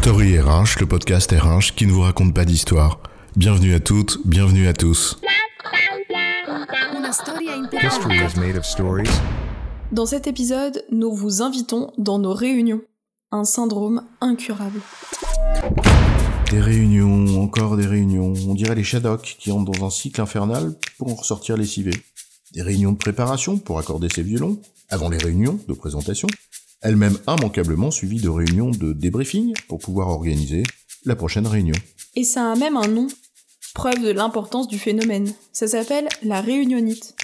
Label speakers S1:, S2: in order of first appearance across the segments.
S1: Story RH, le podcast RH qui ne vous raconte pas d'histoire. Bienvenue à toutes, bienvenue à tous.
S2: Dans cet épisode, nous vous invitons dans nos réunions. Un syndrome incurable.
S1: Des réunions, encore des réunions. On dirait les Shadok qui entrent dans un cycle infernal pour en ressortir lessivés. Des réunions de préparation pour accorder ses violons, avant les réunions de présentation, elles-mêmes immanquablement suivies de réunions de débriefing pour pouvoir organiser la prochaine réunion.
S2: Et ça a même un nom. Preuve de l'importance du phénomène. Ça s'appelle la réunionite.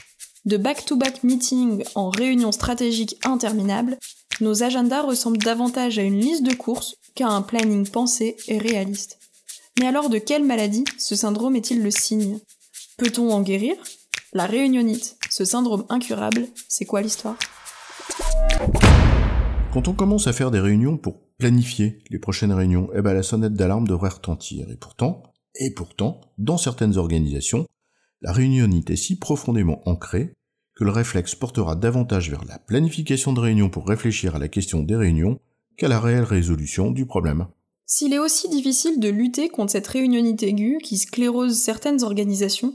S2: De back-to-back meetings en réunion stratégique interminable, nos agendas ressemblent davantage à une liste de courses qu'à un planning pensé et réaliste. Mais alors de quelle maladie ce syndrome est-il le signe? Peut-on en guérir? La réunionite, ce syndrome incurable, c'est quoi l'histoire?
S1: Quand on commence à faire des réunions pour planifier les prochaines réunions, eh ben la sonnette d'alarme devrait retentir. Et pourtant, et pourtant, dans certaines organisations, la réunionite est si profondément ancrée que le réflexe portera davantage vers la planification de réunions pour réfléchir à la question des réunions qu'à la réelle résolution du problème.
S2: S'il est aussi difficile de lutter contre cette réunionite aiguë qui sclérose certaines organisations,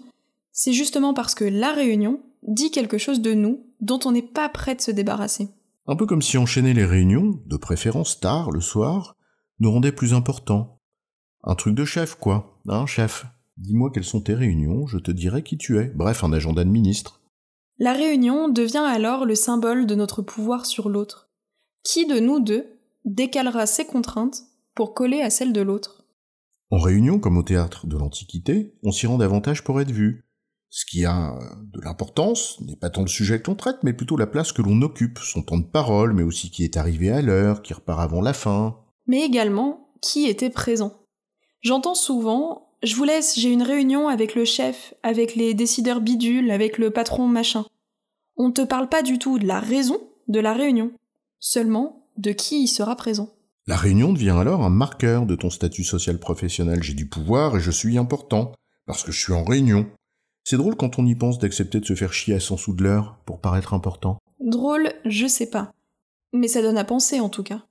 S2: c'est justement parce que la réunion dit quelque chose de nous dont on n'est pas prêt de se débarrasser.
S1: Un peu comme si enchaîner les réunions, de préférence tard le soir, nous rendait plus importants. Un truc de chef, quoi, hein, chef? Dis-moi quelles sont tes réunions, je te dirai qui tu es. Bref, un agenda de ministre.
S2: La réunion devient alors le symbole de notre pouvoir sur l'autre. Qui de nous deux décalera ses contraintes pour coller à celles de l'autre?
S1: En réunion, comme au théâtre de l'Antiquité, on s'y rend davantage pour être vu. Ce qui a de l'importance n'est pas tant le sujet que l'on traite, mais plutôt la place que l'on occupe, son temps de parole, mais aussi qui est arrivé à l'heure, qui repart avant la fin.
S2: Mais également, qui était présent J'entends souvent je vous laisse, j'ai une réunion avec le chef, avec les décideurs bidules, avec le patron machin. On ne te parle pas du tout de la raison de la réunion, seulement de qui y sera présent.
S1: La réunion devient alors un marqueur de ton statut social professionnel. J'ai du pouvoir et je suis important, parce que je suis en réunion. C'est drôle quand on y pense d'accepter de se faire chier à 100 sous de l'heure pour paraître important.
S2: Drôle, je sais pas. Mais ça donne à penser en tout cas.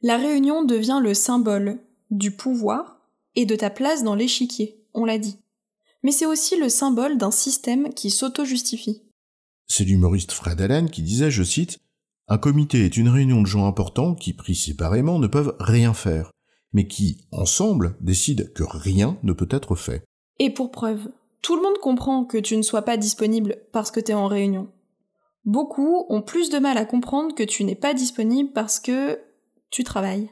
S2: La réunion devient le symbole du pouvoir et de ta place dans l'échiquier, on l'a dit. Mais c'est aussi le symbole d'un système qui s'auto-justifie.
S1: C'est l'humoriste Fred Allen qui disait, je cite, Un comité est une réunion de gens importants qui, pris séparément, ne peuvent rien faire, mais qui, ensemble, décident que rien ne peut être fait.
S2: Et pour preuve, tout le monde comprend que tu ne sois pas disponible parce que t'es en réunion. Beaucoup ont plus de mal à comprendre que tu n'es pas disponible parce que tu travailles.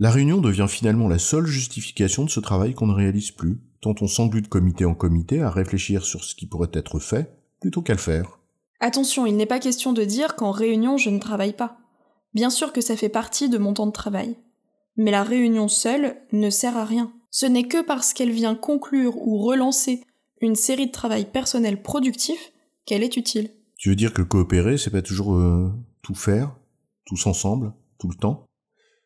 S1: La réunion devient finalement la seule justification de ce travail qu'on ne réalise plus, tant on s'englue de comité en comité à réfléchir sur ce qui pourrait être fait, plutôt qu'à le faire.
S2: Attention, il n'est pas question de dire qu'en réunion je ne travaille pas. Bien sûr que ça fait partie de mon temps de travail. Mais la réunion seule ne sert à rien. Ce n'est que parce qu'elle vient conclure ou relancer une série de travail personnel productif qu'elle est utile.
S1: Tu veux dire que coopérer, c'est pas toujours euh, tout faire, tous ensemble, tout le temps?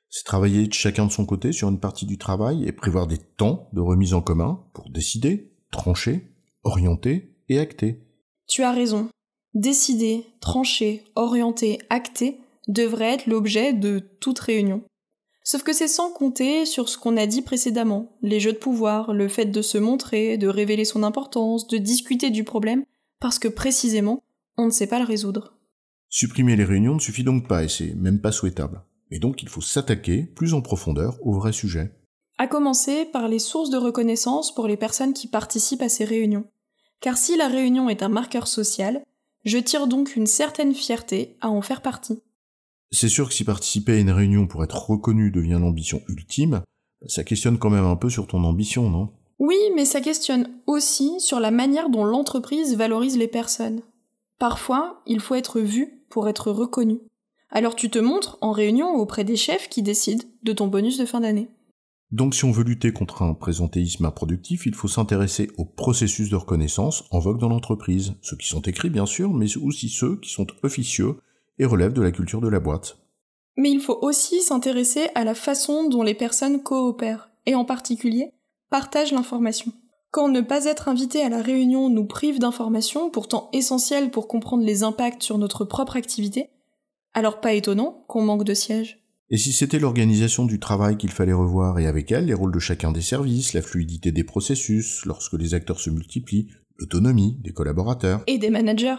S1: C'est travailler chacun de son côté sur une partie du travail et prévoir des temps de remise en commun pour décider, trancher, orienter et acter.
S2: Tu as raison. Décider, trancher, orienter, acter devrait être l'objet de toute réunion. Sauf que c'est sans compter sur ce qu'on a dit précédemment, les jeux de pouvoir, le fait de se montrer, de révéler son importance, de discuter du problème, parce que précisément, on ne sait pas le résoudre.
S1: Supprimer les réunions ne suffit donc pas et c'est même pas souhaitable. Et donc il faut s'attaquer plus en profondeur au vrai sujet.
S2: À commencer par les sources de reconnaissance pour les personnes qui participent à ces réunions. Car si la réunion est un marqueur social, je tire donc une certaine fierté à en faire partie.
S1: C'est sûr que si participer à une réunion pour être reconnu devient l'ambition ultime, ça questionne quand même un peu sur ton ambition, non?
S2: Oui, mais ça questionne aussi sur la manière dont l'entreprise valorise les personnes. Parfois, il faut être vu pour être reconnu. Alors tu te montres en réunion auprès des chefs qui décident de ton bonus de fin d'année.
S1: Donc si on veut lutter contre un présentéisme improductif, il faut s'intéresser aux processus de reconnaissance en vogue dans l'entreprise, ceux qui sont écrits bien sûr, mais aussi ceux qui sont officieux et relèvent de la culture de la boîte.
S2: Mais il faut aussi s'intéresser à la façon dont les personnes coopèrent, et en particulier partagent l'information. Quand ne pas être invité à la réunion nous prive d'informations pourtant essentielles pour comprendre les impacts sur notre propre activité, alors pas étonnant qu'on manque de sièges.
S1: Et si c'était l'organisation du travail qu'il fallait revoir et avec elle les rôles de chacun des services, la fluidité des processus lorsque les acteurs se multiplient, l'autonomie des collaborateurs.
S2: Et des managers.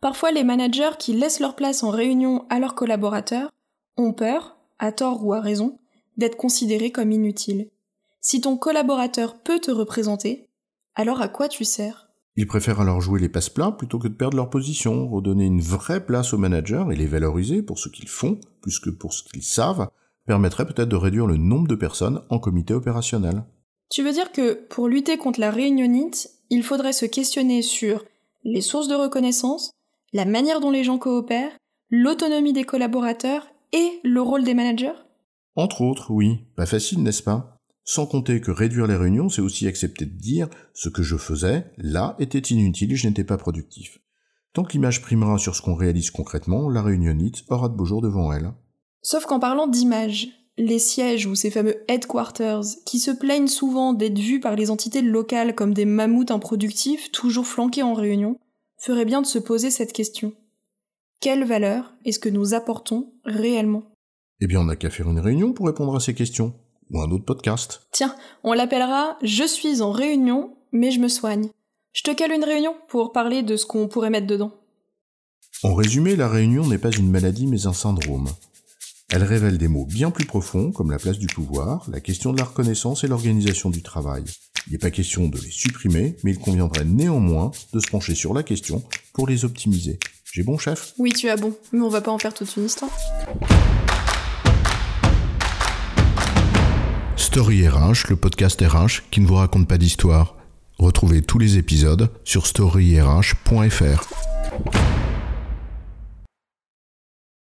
S2: Parfois, les managers qui laissent leur place en réunion à leurs collaborateurs ont peur, à tort ou à raison, d'être considérés comme inutiles. Si ton collaborateur peut te représenter, alors à quoi tu sers?
S1: Ils préfèrent alors jouer les passe-plats plutôt que de perdre leur position, redonner une vraie place aux managers et les valoriser pour ce qu'ils font plus que pour ce qu'ils savent, permettrait peut-être de réduire le nombre de personnes en comité opérationnel.
S2: Tu veux dire que pour lutter contre la réunionite, il faudrait se questionner sur les sources de reconnaissance, la manière dont les gens coopèrent, l'autonomie des collaborateurs et le rôle des managers?
S1: Entre autres, oui. Pas facile, n'est-ce pas? Sans compter que réduire les réunions, c'est aussi accepter de dire ce que je faisais, là, était inutile et je n'étais pas productif. Tant que l'image primera sur ce qu'on réalise concrètement, la réunionite aura de beaux jours devant elle.
S2: Sauf qu'en parlant d'image, les sièges ou ces fameux headquarters, qui se plaignent souvent d'être vus par les entités locales comme des mammouths improductifs, toujours flanqués en réunion, ferait bien de se poser cette question. Quelle valeur est-ce que nous apportons réellement?
S1: Eh bien, on n'a qu'à faire une réunion pour répondre à ces questions, ou un autre podcast.
S2: Tiens, on l'appellera Je suis en réunion, mais je me soigne. Je te cale une réunion pour parler de ce qu'on pourrait mettre dedans.
S1: En résumé, la réunion n'est pas une maladie mais un syndrome. Elle révèle des mots bien plus profonds comme la place du pouvoir, la question de la reconnaissance et l'organisation du travail. Il n'est pas question de les supprimer, mais il conviendrait néanmoins de se pencher sur la question pour les optimiser. J'ai bon chef?
S2: Oui, tu as bon, mais on va pas en faire toute une histoire.
S1: Story RH, le podcast RH qui ne vous raconte pas d'histoire. Retrouvez tous les épisodes sur storyrh.fr.